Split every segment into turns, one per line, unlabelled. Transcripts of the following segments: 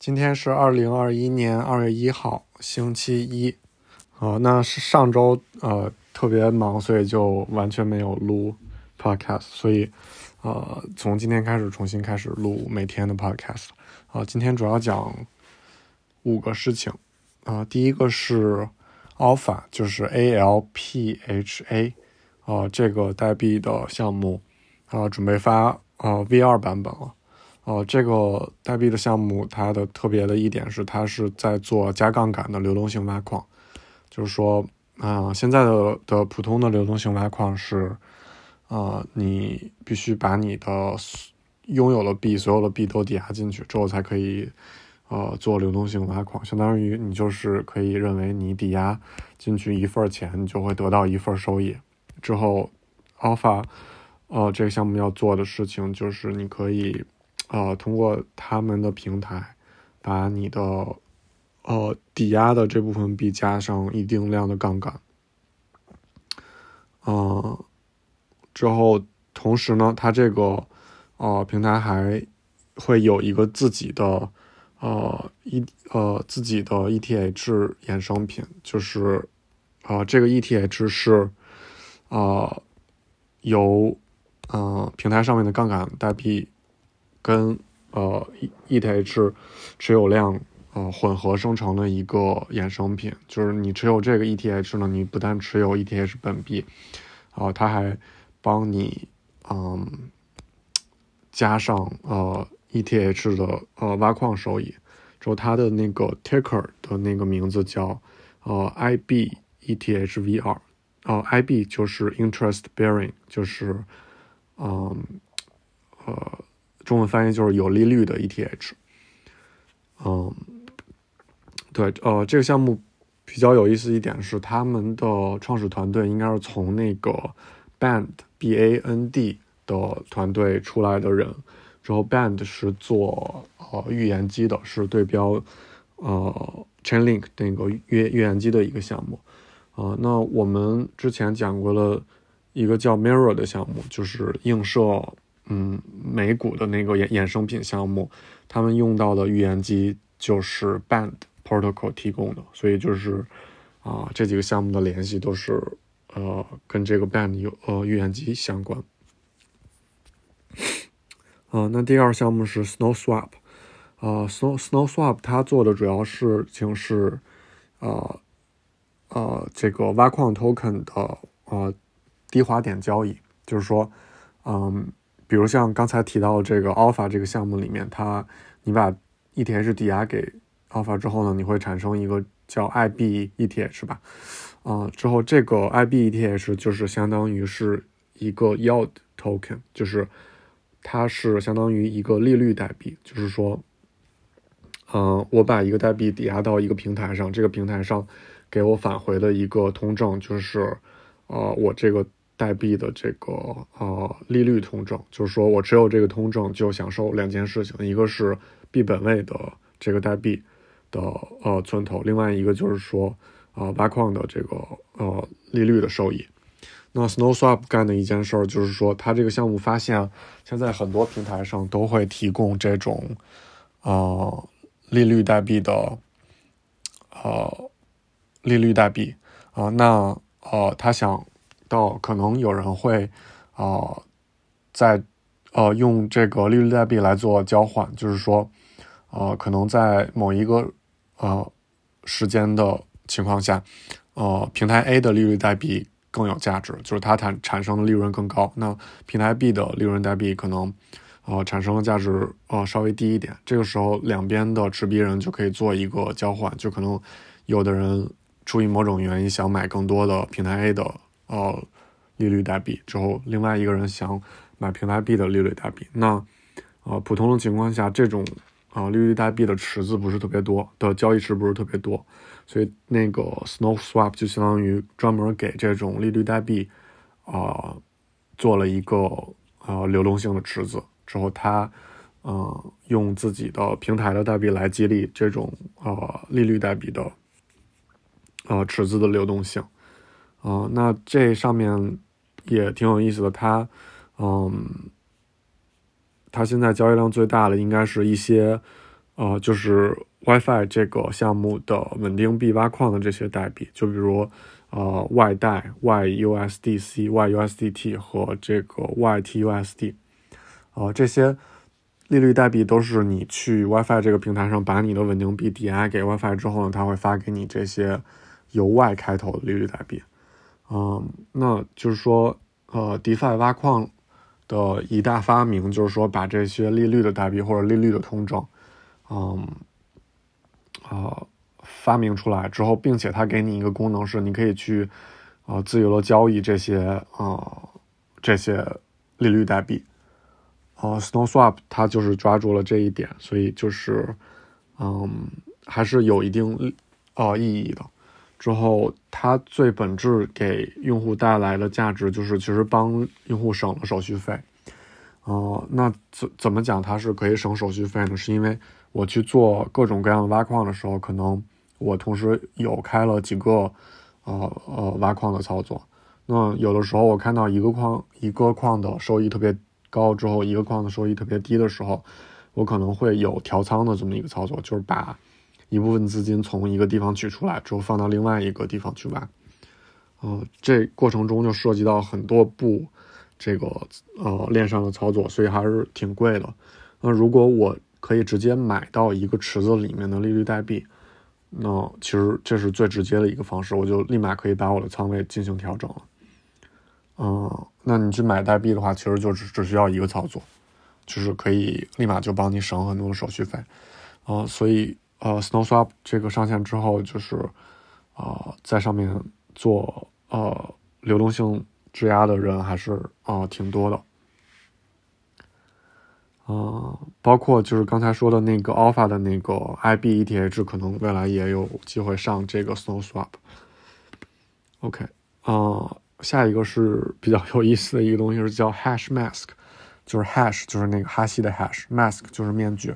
今天是二零二一年二月一号，星期一。呃，那是上周呃特别忙，所以就完全没有录 podcast。所以呃，从今天开始重新开始录每天的 podcast。啊，今天主要讲五个事情。啊，第一个是 Alpha，就是 A L P H A，啊，这个代币的项目啊，准备发啊 V 二版本了。呃，这个代币的项目，它的特别的一点是，它是在做加杠杆的流动性挖矿。就是说，啊，现在的的普通的流动性挖矿是，呃，你必须把你的拥有的币，所有的币都抵押进去之后，才可以，呃，做流动性挖矿。相当于你就是可以认为，你抵押进去一份钱，你就会得到一份收益。之后，Alpha，呃，这个项目要做的事情就是，你可以。呃，通过他们的平台，把你的呃抵押的这部分币加上一定量的杠杆，嗯，之后同时呢，它这个呃平台还会有一个自己的呃一呃自己的 ETH 衍生品，就是呃这个 ETH 是呃由呃平台上面的杠杆代币。跟呃 ETH 持有量呃混合生成的一个衍生品，就是你持有这个 ETH 呢，你不但持有 ETH 本币，啊，它还帮你嗯加上呃 ETH 的呃挖矿收益，之后它的那个 Ticker 的那个名字叫呃 IBETHV2，呃 IB 就是 Interest Bearing，就是嗯呃。中文翻译就是有利率的 ETH，嗯，对，呃，这个项目比较有意思一点是，他们的创始团队应该是从那个 Band B A N D 的团队出来的人。之后，Band 是做呃预言机的，是对标呃 Chainlink 那个预预言机的一个项目。啊，那我们之前讲过了一个叫 Mirror 的项目，就是映射。嗯，美股的那个衍衍生品项目，他们用到的预言机就是 Band Protocol 提供的，所以就是啊，这几个项目的联系都是呃跟这个 Band 有呃预言机相关。啊，那第二项目是 Snow Swap，啊，Snow Snow Swap 它做的主要事情是呃呃这个挖矿 Token 的呃低滑点交易，就是说嗯。比如像刚才提到这个 Alpha 这个项目里面，它你把 ETH 抵押给 Alpha 之后呢，你会产生一个叫 IBETH 吧？啊，之后这个 IBETH 就是相当于是一个 Yield Token，就是它是相当于一个利率代币，就是说，嗯，我把一个代币抵押到一个平台上，这个平台上给我返回的一个通证就是，呃，我这个。代币的这个呃利率通证，就是说我持有这个通证就享受两件事情，一个是币本位的这个代币的呃存头，另外一个就是说啊挖矿的这个呃利率的收益。那 SnowSwap 干的一件事儿就是说，它这个项目发现现在很多平台上都会提供这种呃利率代币的呃利率代币啊，那呃他想。到可能有人会，呃，在呃用这个利率代币来做交换，就是说，呃，可能在某一个呃时间的情况下，呃，平台 A 的利率代币更有价值，就是它产产生的利润更高。那平台 B 的利润代币可能呃产生的价值呃稍微低一点。这个时候，两边的持币人就可以做一个交换，就可能有的人出于某种原因想买更多的平台 A 的。呃，利率代币之后，另外一个人想买平台币的利率代币，那呃，普通的情况下，这种啊利率代币的池子不是特别多，的交易池不是特别多，所以那个 Snow Swap 就相当于专门给这种利率代币啊做了一个呃流动性的池子，之后它呃用自己的平台的代币来激励这种呃利率代币的呃池子的流动性。啊，那这上面也挺有意思的。它，嗯，它现在交易量最大的应该是一些呃，就是 WiFi 这个项目的稳定币挖矿的这些代币，就比如呃外贷 YUSDC、YUSDT 和这个 YTUSD，呃，这些利率代币都是你去 WiFi 这个平台上把你的稳定币抵押给 WiFi 之后呢，它会发给你这些由 Y 开头的利率代币。嗯，那就是说，呃，DeFi 挖矿的一大发明就是说把这些利率的代币或者利率的通证。嗯，啊，发明出来之后，并且它给你一个功能是，你可以去，呃，自由的交易这些，呃，这些利率代币。呃，SnowSwap 它就是抓住了这一点，所以就是，嗯，还是有一定，呃，意义的。之后，它最本质给用户带来的价值就是，其实帮用户省了手续费。哦，那怎怎么讲它是可以省手续费呢？是因为我去做各种各样的挖矿的时候，可能我同时有开了几个，呃呃挖矿的操作。那有的时候我看到一个矿一个矿的收益特别高之后，一个矿的收益特别低的时候，我可能会有调仓的这么一个操作，就是把一部分资金从一个地方取出来之后放到另外一个地方去玩。呃，这过程中就涉及到很多步这个呃链上的操作，所以还是挺贵的。那如果我可以直接买到一个池子里面的利率代币，那其实这是最直接的一个方式，我就立马可以把我的仓位进行调整了。嗯，那你去买代币的话，其实就只只需要一个操作，就是可以立马就帮你省很多的手续费。嗯，所以呃，SnowSwap 这个上线之后，就是呃，在上面做呃流动性质押的人还是啊挺多的。嗯，包括就是刚才说的那个 Alpha 的那个 IB ETH，可能未来也有机会上这个 SnowSwap。OK，啊，下一个是比较有意思的一个东西是叫 Hash Mask，就是 Hash 就是那个哈希的 Hash，Mask 就是面具。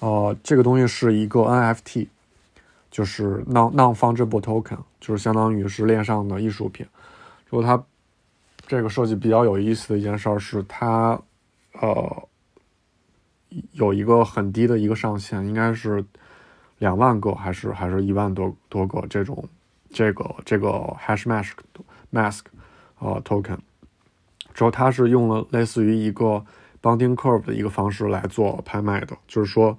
呃，这个东西是一个 NFT，就是 Non Non-Fungible Token，就是相当于是链上的艺术品。如果它这个设计比较有意思的一件事儿是它，呃。有一个很低的一个上限，应该是两万个还是还是一万多多个这种这个这个 hash mask mask 呃 token，之后它是用了类似于一个 bonding curve 的一个方式来做拍卖的，就是说，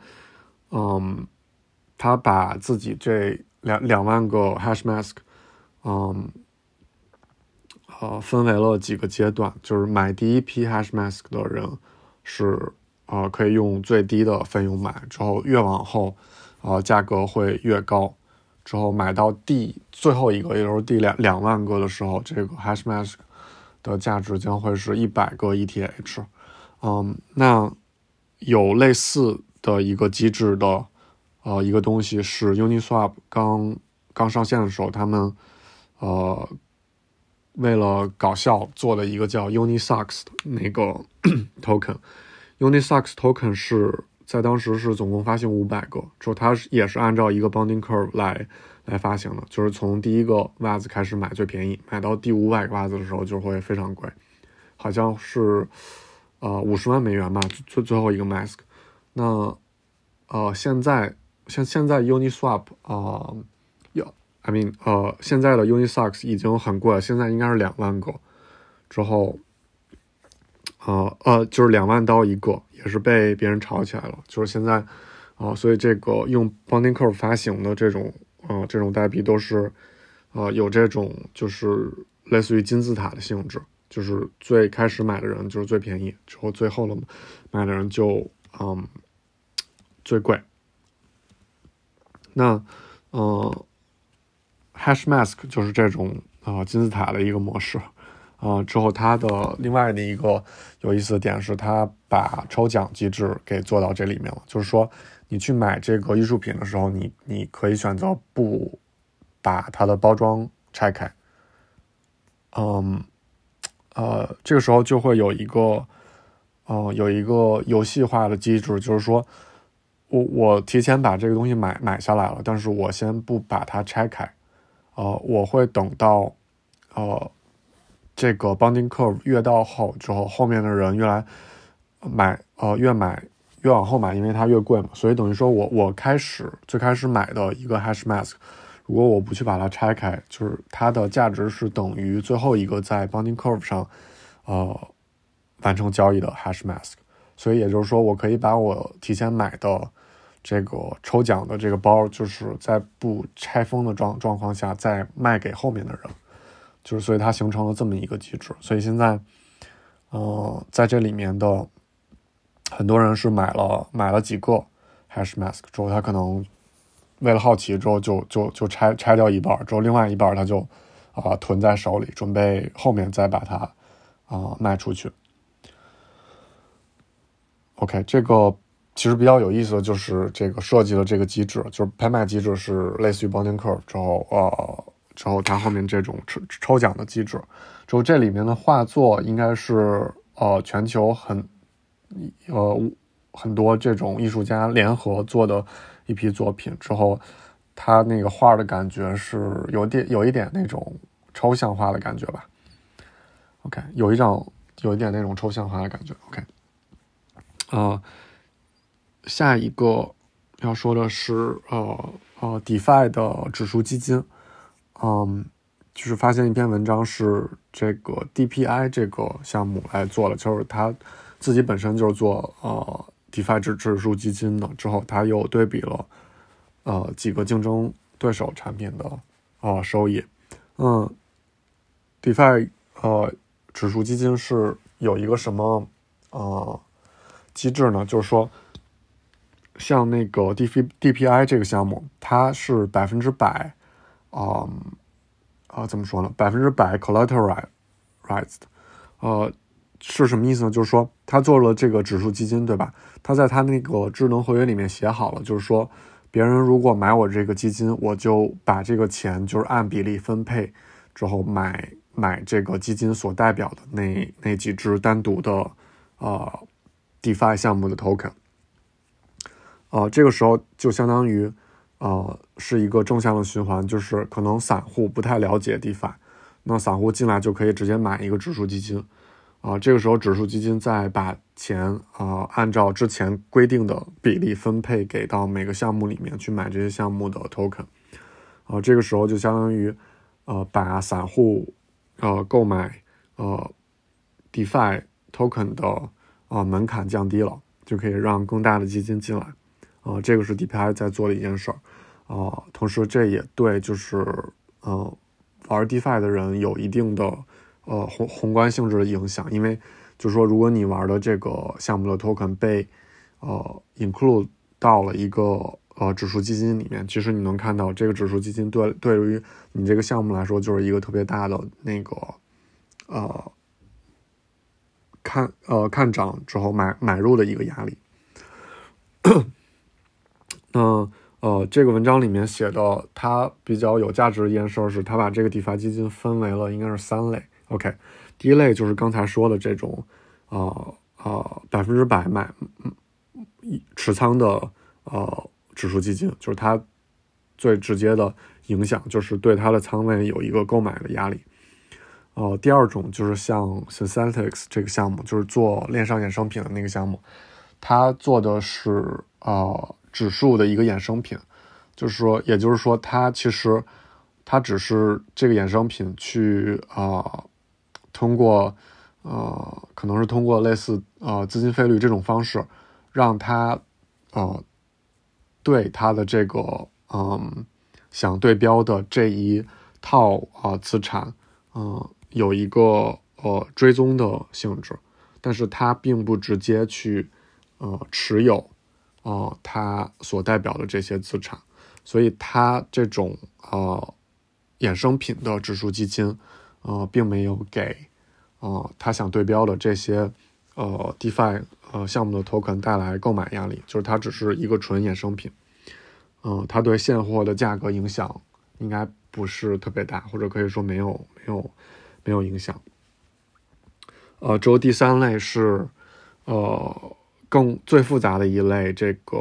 嗯，他把自己这两两万个 hash mask，嗯，呃，分为了几个阶段，就是买第一批 hash mask 的人是。啊，可以用最低的费用买，之后越往后，啊，价格会越高。之后买到第最后一个，也就是第两两万个的时候，这个 Hashmask 的价值将会是一百个 ETH。嗯，那有类似的一个机制的，呃，一个东西是 Uniswap 刚刚上线的时候，他们呃为了搞笑做的一个叫 Unisocks 的那个 token。Unisocks token 是在当时是总共发行五百个，之后它也是按照一个 bonding curve 来来发行的，就是从第一个袜子开始买最便宜，买到第五百个袜子的时候就会非常贵，好像是呃五十万美元吧，最最后一个 mask。那呃现在像现在 Uniswap 啊，有 I mean 呃现在的 Unisocks 已经很贵了，现在应该是两万个，之后。呃呃，就是两万刀一个，也是被别人炒起来了。就是现在，啊，所以这个用 Bonding Curve 发行的这种，呃，这种代币都是，呃，有这种就是类似于金字塔的性质，就是最开始买的人就是最便宜，之后最后了买的人就，嗯，最贵。那，呃，Hash Mask 就是这种啊金字塔的一个模式。啊，之后它的另外的一个有意思的点是，它把抽奖机制给做到这里面了。就是说，你去买这个艺术品的时候，你你可以选择不把它的包装拆开。嗯，呃，这个时候就会有一个，呃，有一个游戏化的机制，就是说我我提前把这个东西买买下来了，但是我先不把它拆开，呃，我会等到，呃。这个 bonding curve 越到后之后，后面的人越来买，呃，越买越往后买，因为它越贵嘛，所以等于说我我开始最开始买的一个 hash mask，如果我不去把它拆开，就是它的价值是等于最后一个在 Bonding Curve 上，呃，完成交易的 hash mask。所以也就是说，我可以把我提前买的这个抽奖的这个包，就是在不拆封的状状况下再卖给后面的人，就是所以它形成了这么一个机制。所以现在，呃，在这里面的。很多人是买了买了几个 hash mask 之后，他可能为了好奇之后就就就拆拆掉一半，之后另外一半他就啊囤在手里，准备后面再把它啊卖出去。OK，这个其实比较有意思的就是这个设计的这个机制，就是拍卖机制是类似于 bonding curve 之后呃之后它后面这种抽抽奖的机制，之后这里面的画作应该是呃全球很。呃，很多这种艺术家联合做的一批作品之后，他那个画的感觉是有点有一点那种抽象化的感觉吧。OK，有一种有一点那种抽象化的感觉。OK，呃，下一个要说的是呃呃，DeFi 的指数基金，嗯，就是发现一篇文章是这个 DPI 这个项目来做的，就是他。自己本身就是做呃 DeFi 指指数基金的，之后他又对比了呃几个竞争对手产品的啊收益，嗯，DeFi 呃指数基金是有一个什么呃机制呢？就是说，像那个 D P D P I 这个项目，它是百分之百啊啊怎么说呢？百分之百 collateralized，呃。是什么意思呢？就是说，他做了这个指数基金，对吧？他在他那个智能合约里面写好了，就是说，别人如果买我这个基金，我就把这个钱就是按比例分配，之后买买这个基金所代表的那那几只单独的呃 DeFi 项目的 token。呃，这个时候就相当于呃是一个正向的循环，就是可能散户不太了解 DeFi，那散户进来就可以直接买一个指数基金。啊，这个时候指数基金再把钱啊按照之前规定的比例分配给到每个项目里面去买这些项目的 token，啊，这个时候就相当于呃把散户呃购买呃 DeFi token 的啊门槛降低了，就可以让更大的基金进来，啊，这个是 DPI 在做的一件事儿，啊，同时这也对就是呃玩 DeFi 的人有一定的。呃，宏宏观性质的影响，因为就是说，如果你玩的这个项目的 token 被呃 include 到了一个呃指数基金里面，其实你能看到这个指数基金对对于你这个项目来说，就是一个特别大的那个呃看呃看涨之后买买入的一个压力。那呃，这个文章里面写的，它比较有价值的一件事是，它把这个 DeFi 基金分为了应该是三类。OK，第一类就是刚才说的这种，呃呃百分之百买持仓的呃指数基金，就是它最直接的影响就是对它的仓位有一个购买的压力。呃，第二种就是像 Synthetics 这个项目，就是做链上衍生品的那个项目，它做的是呃指数的一个衍生品，就是说，也就是说，它其实它只是这个衍生品去啊。通过，呃，可能是通过类似呃资金费率这种方式，让他，呃，对他的这个嗯想对标的这一套啊资产，嗯，有一个呃追踪的性质，但是它并不直接去呃持有，呃它所代表的这些资产，所以它这种呃衍生品的指数基金。呃，并没有给，呃，他想对标的这些，呃，DeFi 呃项目的 token 带来购买压力，就是它只是一个纯衍生品，嗯，它对现货的价格影响应该不是特别大，或者可以说没有没有没有影响。呃，之后第三类是，呃，更最复杂的一类，这个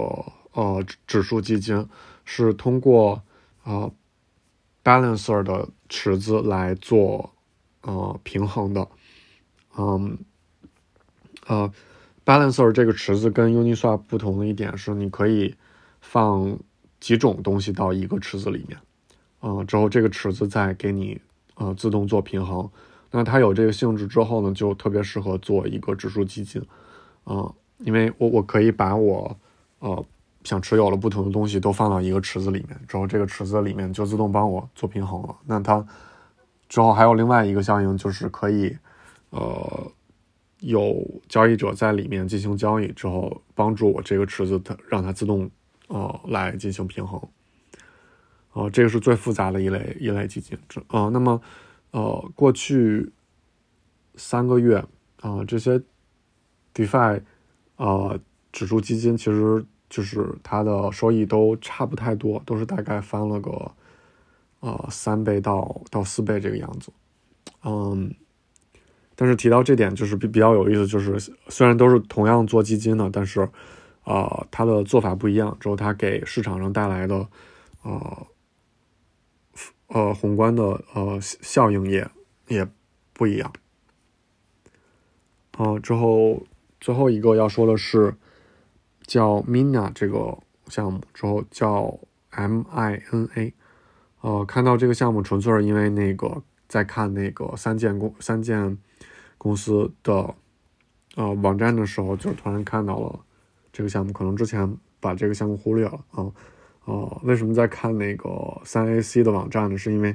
呃指数基金是通过呃 balancer 的。池子来做，呃，平衡的，嗯，呃，Balancer 这个池子跟 Uniswap 不同的一点是，你可以放几种东西到一个池子里面，嗯，之后这个池子再给你呃自动做平衡。那它有这个性质之后呢，就特别适合做一个指数基金，啊，因为我我可以把我呃想持有了不同的东西都放到一个池子里面，之后这个池子里面就自动帮我做平衡了。那它之后还有另外一个效应，就是可以呃。有交易者在里面进行交易之后，帮助我这个池子它让它自动呃来进行平衡，呃，这个是最复杂的一类一类基金。这呃，那么呃过去三个月啊，这些 DeFi 呃指数基金其实就是它的收益都差不太多，都是大概翻了个呃三倍到到四倍这个样子，嗯。但是提到这点就是比比较有意思，就是虽然都是同样做基金的，但是，啊，它的做法不一样，之后它给市场上带来的，呃，呃，宏观的呃效应也也不一样。啊，之后最后一个要说的是叫 Mina 这个项目，之后叫 MINA，呃，看到这个项目纯粹是因为那个在看那个三件公三件。公司的呃网站的时候，就突然看到了这个项目，可能之前把这个项目忽略了啊。呃，为什么在看那个三 AC 的网站呢？是因为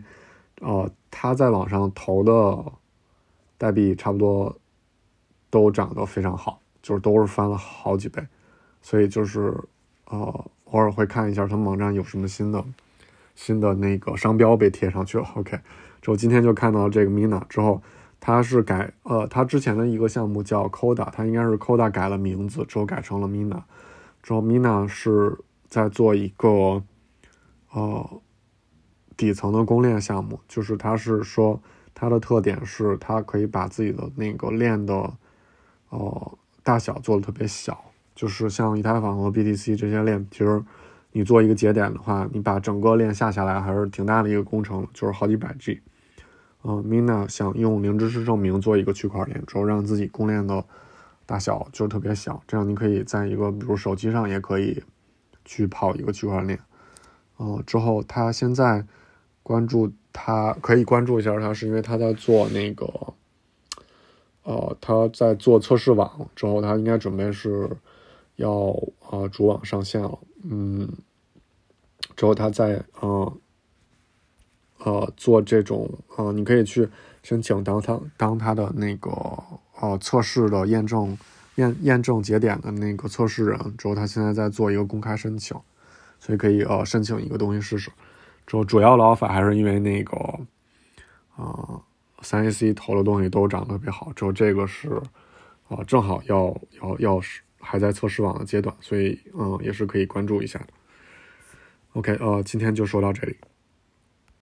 呃他在网上投的代币差不多都涨得非常好，就是都是翻了好几倍，所以就是呃偶尔会看一下他们网站有什么新的新的那个商标被贴上去了。OK，之后今天就看到这个 Mina 之后。它是改呃，它之前的一个项目叫 Coda，它应该是 Coda 改了名字之后改成了 Mina，之后 Mina 是在做一个呃底层的公链项目，就是它是说它的特点是它可以把自己的那个链的呃大小做的特别小，就是像以太坊和 BTC 这些链，其实你做一个节点的话，你把整个链下下来还是挺大的一个工程，就是好几百 G。嗯，Mina 想用零知识证明做一个区块链，之后让自己公链的大小就是特别小，这样你可以在一个比如手机上也可以去跑一个区块链。嗯，之后他现在关注他可以关注一下他，是因为他在做那个，呃，他在做测试网，之后他应该准备是要啊主网上线了。嗯，之后他在嗯。呃，做这种呃，你可以去申请当他当他的那个呃测试的验证验验证节点的那个测试人。之后他现在在做一个公开申请，所以可以呃申请一个东西试试。之后主要的 offer 还是因为那个啊三 AC 投的东西都涨得特别好。之后这个是啊正好要要要是还在测试网的阶段，所以嗯也是可以关注一下的。OK，呃，今天就说到这里。